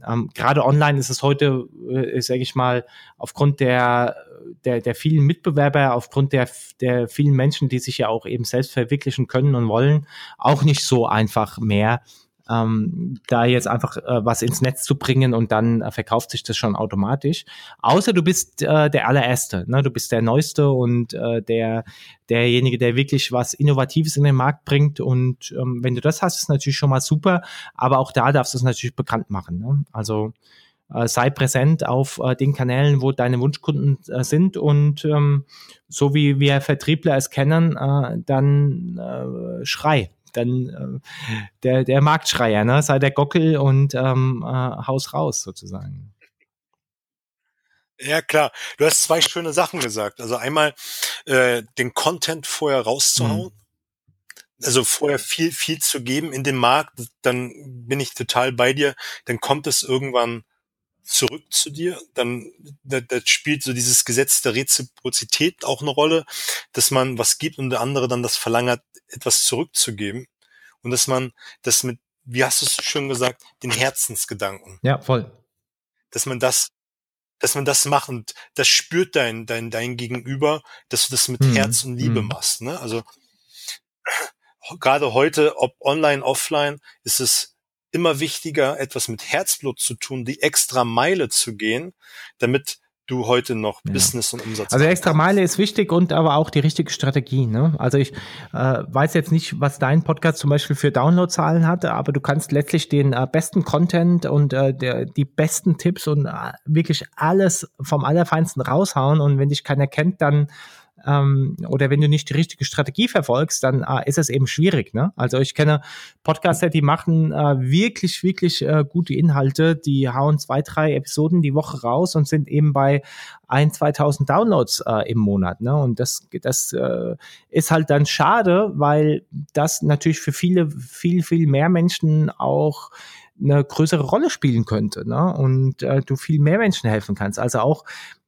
ähm, Gerade online ist es heute, äh, sage ich mal, aufgrund der, der, der vielen Mitbewerber, aufgrund der, der vielen Menschen, die sich ja auch eben selbst verwirklichen können und wollen, auch nicht so einfach mehr, ähm, da jetzt einfach äh, was ins Netz zu bringen und dann äh, verkauft sich das schon automatisch. Außer du bist äh, der allererste, ne? du bist der Neueste und äh, der derjenige, der wirklich was Innovatives in den Markt bringt. Und ähm, wenn du das hast, ist natürlich schon mal super. Aber auch da darfst du es natürlich bekannt machen. Ne? Also äh, sei präsent auf äh, den Kanälen, wo deine Wunschkunden äh, sind und ähm, so wie wir Vertriebler es kennen, äh, dann äh, schrei. Dann äh, der, der Marktschreier, ne? sei der Gockel und ähm, äh, Haus raus sozusagen. Ja, klar. Du hast zwei schöne Sachen gesagt. Also einmal äh, den Content vorher rauszuhauen. Mhm. Also vorher viel, viel zu geben in den Markt, dann bin ich total bei dir. Dann kommt es irgendwann zurück zu dir. Dann da, da spielt so dieses Gesetz der Reziprozität auch eine Rolle, dass man was gibt und der andere dann das verlangt, etwas zurückzugeben. Und dass man das mit, wie hast du es schon gesagt, den Herzensgedanken. Ja, voll. Dass man das dass man das macht und das spürt dein, dein, dein Gegenüber, dass du das mit mhm. Herz und Liebe mhm. machst. Ne? Also gerade heute, ob online, offline, ist es immer wichtiger, etwas mit Herzblut zu tun, die extra Meile zu gehen, damit du heute noch ja. Business und Umsatz Also extra Meile ist wichtig und aber auch die richtige Strategie. Ne? Also ich äh, weiß jetzt nicht, was dein Podcast zum Beispiel für Downloadzahlen hatte, aber du kannst letztlich den äh, besten Content und äh, der, die besten Tipps und äh, wirklich alles vom Allerfeinsten raushauen und wenn dich keiner kennt, dann ähm, oder wenn du nicht die richtige Strategie verfolgst, dann äh, ist es eben schwierig. Ne? Also ich kenne Podcaster, die machen äh, wirklich, wirklich äh, gute Inhalte, die hauen zwei, drei Episoden die Woche raus und sind eben bei ein, 2000 Downloads äh, im Monat. Ne? Und das, das äh, ist halt dann schade, weil das natürlich für viele, viel, viel mehr Menschen auch eine größere Rolle spielen könnte ne? und äh, du viel mehr Menschen helfen kannst. Also auch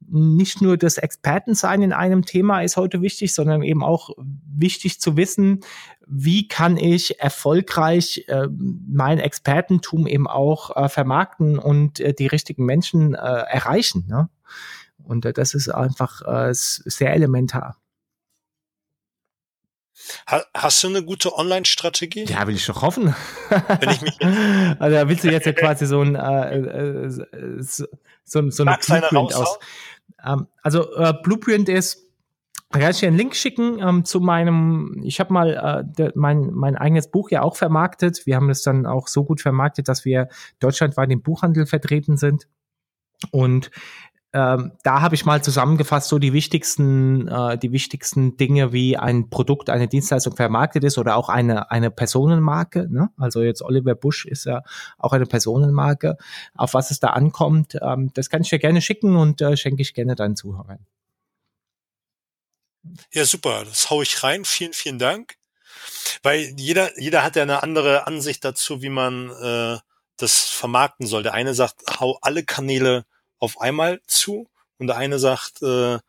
nicht nur das Expertensein in einem Thema ist heute wichtig, sondern eben auch wichtig zu wissen, wie kann ich erfolgreich äh, mein Expertentum eben auch äh, vermarkten und äh, die richtigen Menschen äh, erreichen. Ne? Und äh, das ist einfach äh, sehr elementar. Hast du eine gute Online-Strategie? Ja, will ich doch hoffen. Wenn ich mich also willst du jetzt ja quasi so ein äh, äh so, so, so eine Blueprint aus. Ähm, also äh, Blueprint ist da kann ich dir einen Link schicken ähm, zu meinem, ich habe mal äh, de, mein, mein eigenes Buch ja auch vermarktet. Wir haben es dann auch so gut vermarktet, dass wir deutschlandweit im Buchhandel vertreten sind. Und ähm, da habe ich mal zusammengefasst so die wichtigsten, äh, die wichtigsten Dinge, wie ein Produkt, eine Dienstleistung vermarktet ist oder auch eine eine Personenmarke. Ne? Also jetzt Oliver Bush ist ja auch eine Personenmarke. Auf was es da ankommt, ähm, das kann ich dir gerne schicken und äh, schenke ich gerne deinen Zuhörern. Ja, super. Das hau ich rein. Vielen, vielen Dank. Weil jeder, jeder hat ja eine andere Ansicht dazu, wie man äh, das vermarkten soll. Der eine sagt, hau alle Kanäle auf einmal zu und der eine sagt, äh,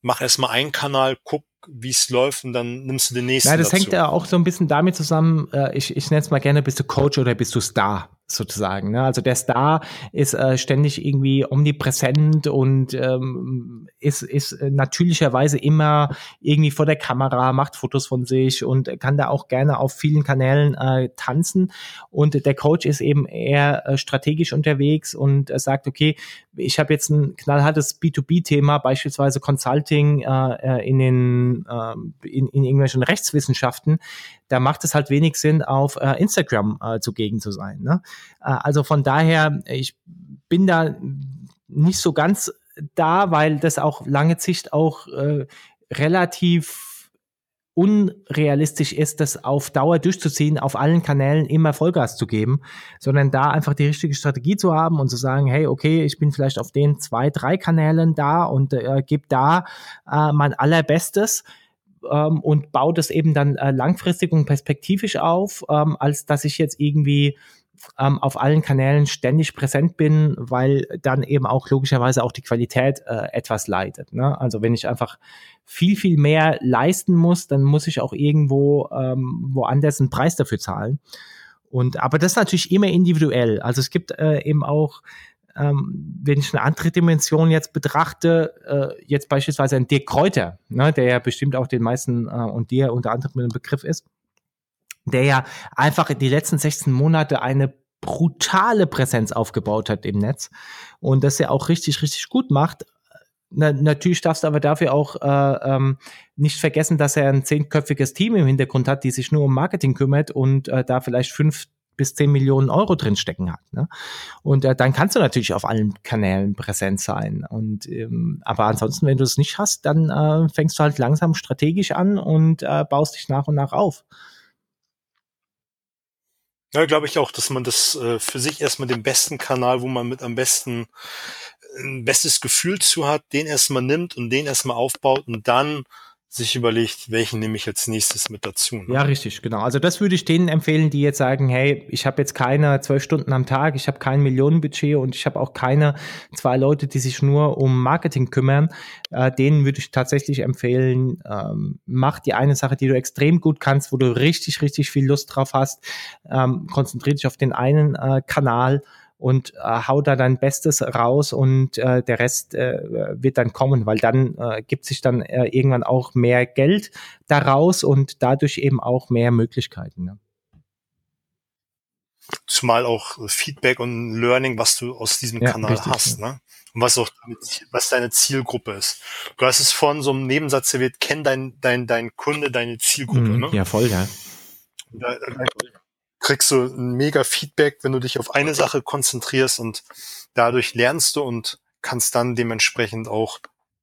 mach erstmal einen Kanal, guck, wie es läuft und dann nimmst du den nächsten. Ja, das dazu. hängt ja auch so ein bisschen damit zusammen, äh, ich, ich nenne es mal gerne, bist du Coach oder bist du Star? sozusagen. Ne? Also der Star ist äh, ständig irgendwie omnipräsent und ähm, ist, ist natürlicherweise immer irgendwie vor der Kamera, macht Fotos von sich und kann da auch gerne auf vielen Kanälen äh, tanzen. Und der Coach ist eben eher äh, strategisch unterwegs und äh, sagt, okay, ich habe jetzt ein knallhartes B2B-Thema, beispielsweise Consulting äh, äh in den äh, in, in irgendwelchen Rechtswissenschaften da macht es halt wenig Sinn, auf äh, Instagram äh, zugegen zu sein. Ne? Äh, also von daher, ich bin da nicht so ganz da, weil das auch lange Sicht auch äh, relativ unrealistisch ist, das auf Dauer durchzuziehen, auf allen Kanälen immer Vollgas zu geben, sondern da einfach die richtige Strategie zu haben und zu sagen, hey, okay, ich bin vielleicht auf den zwei, drei Kanälen da und äh, gebe da äh, mein allerbestes ähm, und baut es eben dann äh, langfristig und perspektivisch auf, ähm, als dass ich jetzt irgendwie ähm, auf allen Kanälen ständig präsent bin, weil dann eben auch logischerweise auch die Qualität äh, etwas leidet. Ne? Also wenn ich einfach viel, viel mehr leisten muss, dann muss ich auch irgendwo ähm, woanders einen Preis dafür zahlen. Und aber das ist natürlich immer individuell. Also es gibt äh, eben auch ähm, wenn ich eine andere Dimension jetzt betrachte, äh, jetzt beispielsweise ein Dirk Kräuter, ne, der ja bestimmt auch den meisten äh, und dir unter anderem ein Begriff ist, der ja einfach in die letzten 16 Monate eine brutale Präsenz aufgebaut hat im Netz und das ja auch richtig, richtig gut macht. Na, natürlich darfst du aber dafür auch äh, ähm, nicht vergessen, dass er ein zehnköpfiges Team im Hintergrund hat, die sich nur um Marketing kümmert und äh, da vielleicht fünf bis 10 Millionen Euro drinstecken hat. Ne? Und äh, dann kannst du natürlich auf allen Kanälen präsent sein. Und ähm, aber ansonsten, wenn du es nicht hast, dann äh, fängst du halt langsam strategisch an und äh, baust dich nach und nach auf. Ja, glaube ich auch, dass man das äh, für sich erstmal den besten Kanal, wo man mit am besten ein bestes Gefühl zu hat, den erstmal nimmt und den erstmal aufbaut und dann sich überlegt, welchen nehme ich als nächstes mit dazu. Ne? Ja, richtig, genau. Also das würde ich denen empfehlen, die jetzt sagen, hey, ich habe jetzt keine zwölf Stunden am Tag, ich habe kein Millionenbudget und ich habe auch keine zwei Leute, die sich nur um Marketing kümmern. Äh, denen würde ich tatsächlich empfehlen, ähm, mach die eine Sache, die du extrem gut kannst, wo du richtig, richtig viel Lust drauf hast. Ähm, konzentriere dich auf den einen äh, Kanal und äh, hau da dein Bestes raus und äh, der Rest äh, wird dann kommen, weil dann äh, gibt sich dann äh, irgendwann auch mehr Geld daraus und dadurch eben auch mehr Möglichkeiten. Ne? Zumal auch Feedback und Learning, was du aus diesem ja, Kanal richtig, hast, ja. ne? Und was auch was deine Zielgruppe ist. Du hast es vorhin so einem Nebensatz erwähnt, kenn dein, dein, dein Kunde, deine Zielgruppe, mm, ne? Ja, voll, ja. Da, da, kriegst du ein mega Feedback, wenn du dich auf eine Sache konzentrierst und dadurch lernst du und kannst dann dementsprechend auch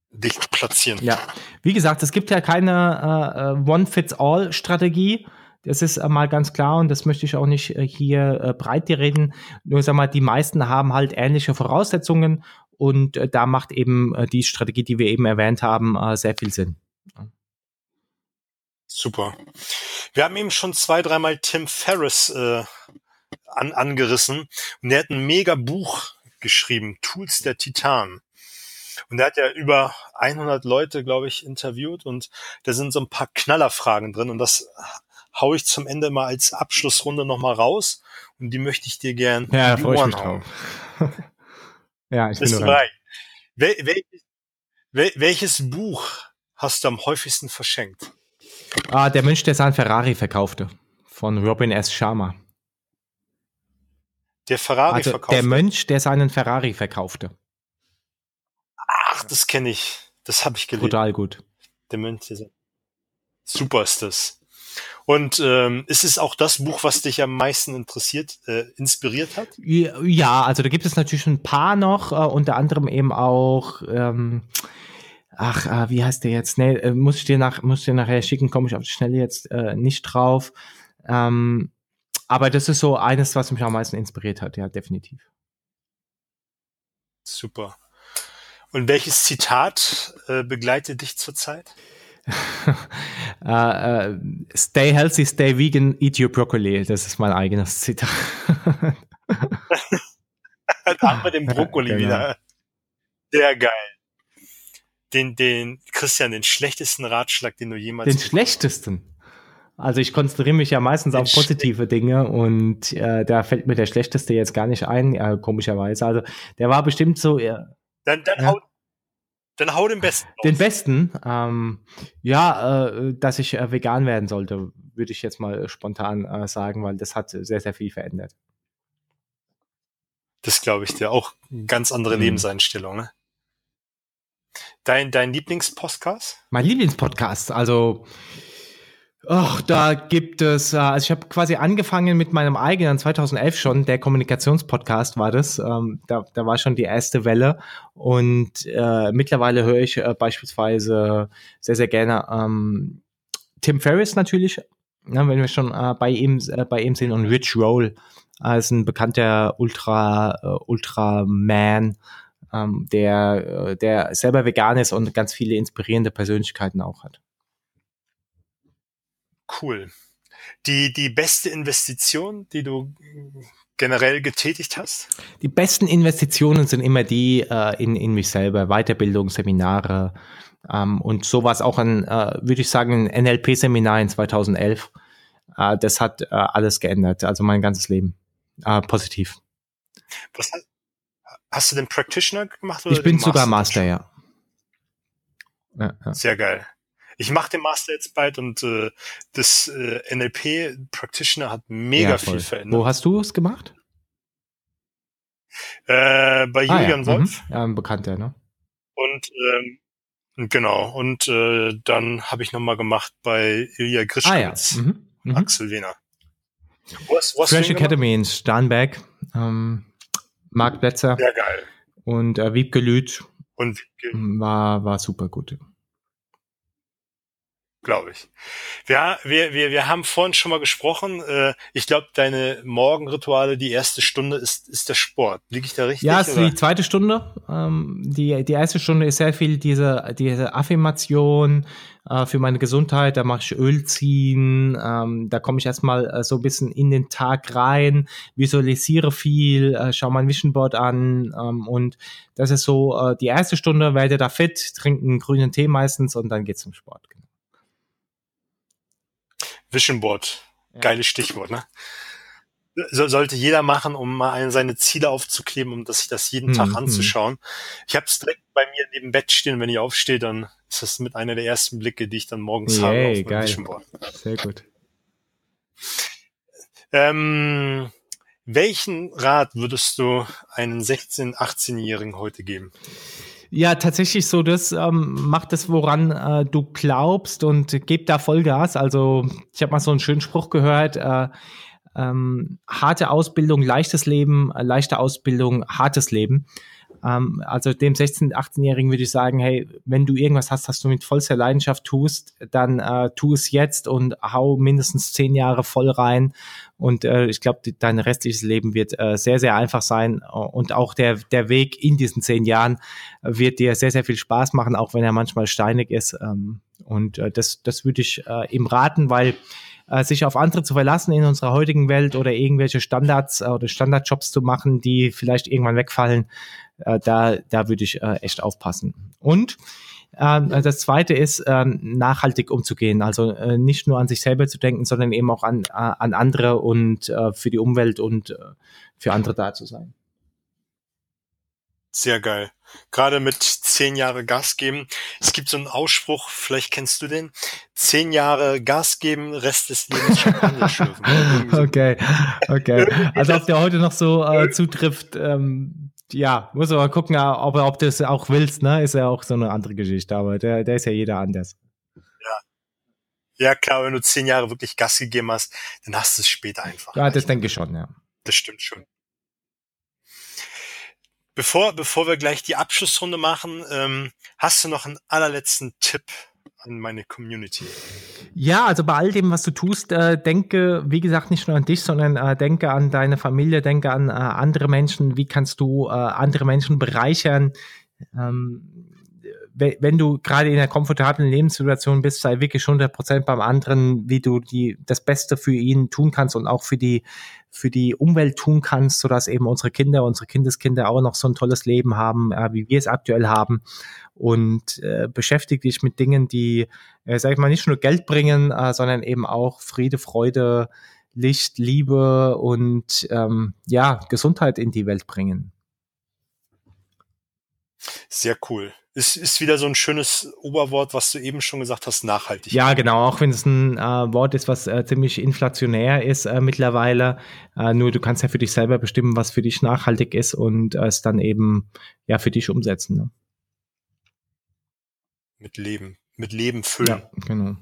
dich platzieren. Ja, wie gesagt, es gibt ja keine äh, One-Fits-All-Strategie. Das ist äh, mal ganz klar und das möchte ich auch nicht äh, hier äh, breit reden. Nur sag mal, die meisten haben halt ähnliche Voraussetzungen und äh, da macht eben äh, die Strategie, die wir eben erwähnt haben, äh, sehr viel Sinn. Super. Wir haben eben schon zwei, dreimal Tim Ferriss äh, an, angerissen und der hat ein mega Buch geschrieben, Tools der Titan. Und der hat ja über 100 Leute, glaube ich, interviewt und da sind so ein paar Knallerfragen drin und das hau ich zum Ende mal als Abschlussrunde nochmal raus und die möchte ich dir gern ja, die Ohren hauen. ja, ich Bist bin bereit. Wel welches, wel welches Buch hast du am häufigsten verschenkt? Ah, der Mönch, der sein Ferrari verkaufte. Von Robin S. Sharma. Der Ferrari also verkaufte? Der Mönch, der seinen Ferrari verkaufte. Ach, das kenne ich. Das habe ich gelesen. Total gut. Der Mönch, der super ist das. Und ähm, ist es auch das Buch, was dich am meisten interessiert, äh, inspiriert hat? Ja, also da gibt es natürlich ein paar noch, äh, unter anderem eben auch ähm, ach, äh, wie heißt der jetzt? Nee, äh, muss ich dir nach, muss ich dir nachher schicken, komme ich auf die Schnelle jetzt äh, nicht drauf. Ähm, aber das ist so eines, was mich am meisten inspiriert hat, ja, definitiv. Super. Und welches Zitat äh, begleitet dich zurzeit? uh, uh, stay healthy, stay vegan, eat your broccoli. Das ist mein eigenes Zitat. da haben wir den Brokkoli genau. wieder. Sehr geil den, den, Christian, den schlechtesten Ratschlag, den du jemals. Den schlechtesten? Also ich konzentriere mich ja meistens den auf positive Dinge und äh, da fällt mir der schlechteste jetzt gar nicht ein, äh, komischerweise. Also der war bestimmt so. Äh, dann, dann, ja. hau, dann hau den besten. Den besten, ähm, ja, äh, dass ich äh, vegan werden sollte, würde ich jetzt mal spontan äh, sagen, weil das hat sehr, sehr viel verändert. Das glaube ich dir. Auch ganz andere mhm. Lebenseinstellung, ne? Dein, dein Lieblingspodcast? Mein Lieblingspodcast, also Ach, da gibt es, äh, also ich habe quasi angefangen mit meinem eigenen, 2011 schon, der Kommunikationspodcast war das. Ähm, da, da war schon die erste Welle und äh, mittlerweile höre ich äh, beispielsweise sehr, sehr gerne ähm, Tim Ferriss natürlich, ne, wenn wir schon äh, bei ihm äh, bei ihm sind und Rich Roll als ein bekannter Ultra äh, Ultraman ähm, der, äh, der selber vegan ist und ganz viele inspirierende Persönlichkeiten auch hat. Cool. Die, die beste Investition, die du generell getätigt hast? Die besten Investitionen sind immer die äh, in, in mich selber, Weiterbildung, Seminare ähm, und sowas auch ein, äh, würde ich sagen, ein NLP-Seminar in 2011. Äh, das hat äh, alles geändert, also mein ganzes Leben. Äh, positiv. Was, Hast du den Practitioner gemacht? Oder ich bin sogar Master, ja. ja, ja. Sehr geil. Ich mache den Master jetzt bald und äh, das äh, NLP Practitioner hat mega ja, viel verändert. Wo hast du es gemacht? Äh, bei ah, Julian ja. Wolf. Mhm. Ja, ein Bekannter, ne? Und ähm, genau. Und äh, dann habe ich nochmal gemacht bei Ilya Grischkowitz, ah, ja. mhm. Mhm. Axel Wiener. Was, was Fresh Academy in Starnberg. Ähm, Marc Plätzer. Ja, geil. Und äh, Wiebke Lüth. Und war, war super gut glaube ich. Wir, wir, wir, wir haben vorhin schon mal gesprochen. Äh, ich glaube, deine Morgenrituale, die erste Stunde ist, ist der Sport. Liege ich da richtig? Ja, es ist die zweite Stunde. Ähm, die, die erste Stunde ist sehr viel diese, diese Affirmation äh, für meine Gesundheit. Da mache ich Öl ziehen. Ähm, da komme ich erstmal äh, so ein bisschen in den Tag rein, visualisiere viel, äh, schaue mein Vision Board an ähm, und das ist so äh, die erste Stunde, werde da fit, trinke einen grünen Tee meistens und dann geht's zum Sport. Vision Board. Ja. Geiles Stichwort, ne? So, sollte jeder machen, um mal seine Ziele aufzukleben, um sich das jeden hm, Tag anzuschauen. Ich habe es direkt bei mir neben Bett stehen. Wenn ich aufstehe, dann ist das mit einer der ersten Blicke, die ich dann morgens Yay, habe auf geil. Vision Board. Sehr gut. Ähm, welchen Rat würdest du einen 16-, 18-Jährigen heute geben? Ja, tatsächlich so, das ähm, macht es, woran äh, du glaubst und gib da Vollgas. Also ich habe mal so einen schönen Spruch gehört, äh, ähm, harte Ausbildung, leichtes Leben, äh, leichte Ausbildung, hartes Leben. Ähm, also dem 16-, 18-Jährigen würde ich sagen, hey, wenn du irgendwas hast, was du mit vollster Leidenschaft tust, dann äh, tu es jetzt und hau mindestens zehn Jahre voll rein. Und äh, ich glaube, dein restliches Leben wird äh, sehr, sehr einfach sein. Und auch der, der Weg in diesen zehn Jahren wird dir sehr, sehr viel Spaß machen, auch wenn er manchmal steinig ist. Ähm, und äh, das, das würde ich äh, ihm raten, weil äh, sich auf andere zu verlassen in unserer heutigen Welt oder irgendwelche Standards äh, oder Standardjobs zu machen, die vielleicht irgendwann wegfallen, äh, da, da würde ich äh, echt aufpassen. Und ähm, das zweite ist, ähm, nachhaltig umzugehen. Also äh, nicht nur an sich selber zu denken, sondern eben auch an, äh, an andere und äh, für die Umwelt und äh, für andere da zu sein. Sehr geil. Gerade mit zehn Jahre Gas geben. Es gibt so einen Ausspruch, vielleicht kennst du den. Zehn Jahre Gas geben, Rest des Lebens Champagner schlürfen. okay, okay. Also ob der heute noch so äh, zutrifft, ähm, ja, muss aber gucken, ob, ob du es auch willst, ne? Ist ja auch so eine andere Geschichte, aber der, der ist ja jeder anders. Ja. Ja, klar, wenn du zehn Jahre wirklich Gas gegeben hast, dann hast du es später einfach. Ja, das denke ich schon, ja. Das stimmt schon. Bevor, bevor wir gleich die Abschlussrunde machen, ähm, hast du noch einen allerletzten Tipp an meine Community? Ja, also bei all dem, was du tust, äh, denke, wie gesagt, nicht nur an dich, sondern äh, denke an deine Familie, denke an äh, andere Menschen. Wie kannst du äh, andere Menschen bereichern? Ähm, wenn du gerade in einer komfortablen Lebenssituation bist, sei wirklich 100% beim anderen, wie du die, das Beste für ihn tun kannst und auch für die, für die Umwelt tun kannst, sodass eben unsere Kinder, unsere Kindeskinder auch noch so ein tolles Leben haben, äh, wie wir es aktuell haben und äh, beschäftige dich mit Dingen, die, äh, sag ich mal, nicht nur Geld bringen, äh, sondern eben auch Friede, Freude, Licht, Liebe und ähm, ja, Gesundheit in die Welt bringen. Sehr cool. Es ist wieder so ein schönes Oberwort, was du eben schon gesagt hast, nachhaltig. Ja, genau, auch wenn es ein äh, Wort ist, was äh, ziemlich inflationär ist äh, mittlerweile. Äh, nur du kannst ja für dich selber bestimmen, was für dich nachhaltig ist und es dann eben ja für dich umsetzen. Ne? mit Leben, mit Leben füllen. Ja, genau.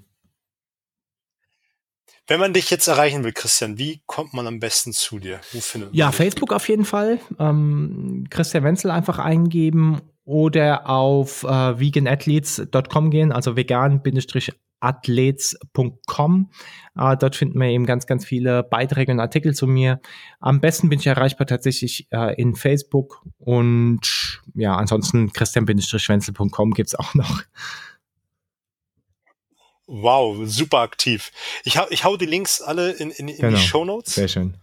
Wenn man dich jetzt erreichen will, Christian, wie kommt man am besten zu dir? Wo findet ja, Facebook auf jeden Fall. Ähm, Christian Wenzel einfach eingeben oder auf äh, veganathletes.com gehen, also vegan-athletes.com. Äh, dort finden wir eben ganz, ganz viele Beiträge und Artikel zu mir. Am besten bin ich erreichbar tatsächlich äh, in Facebook und ja, ansonsten christian-schwenzel.com gibt's auch noch. Wow, super aktiv. Ich, hau, ich hau die Links alle in, in, in genau. die Show Notes. Sehr schön.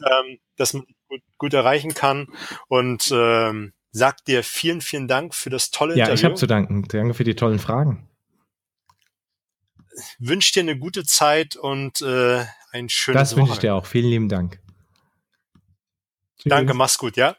Ähm, dass man gut, gut erreichen kann. Und ähm, sagt dir vielen, vielen Dank für das tolle ja, Interview. Ja, ich habe zu danken. Danke für die tollen Fragen. Wünsche dir eine gute Zeit und äh, ein schönes Das wünsche ich dir auch. Vielen lieben Dank. Tschüss. Danke, mach's gut, ja?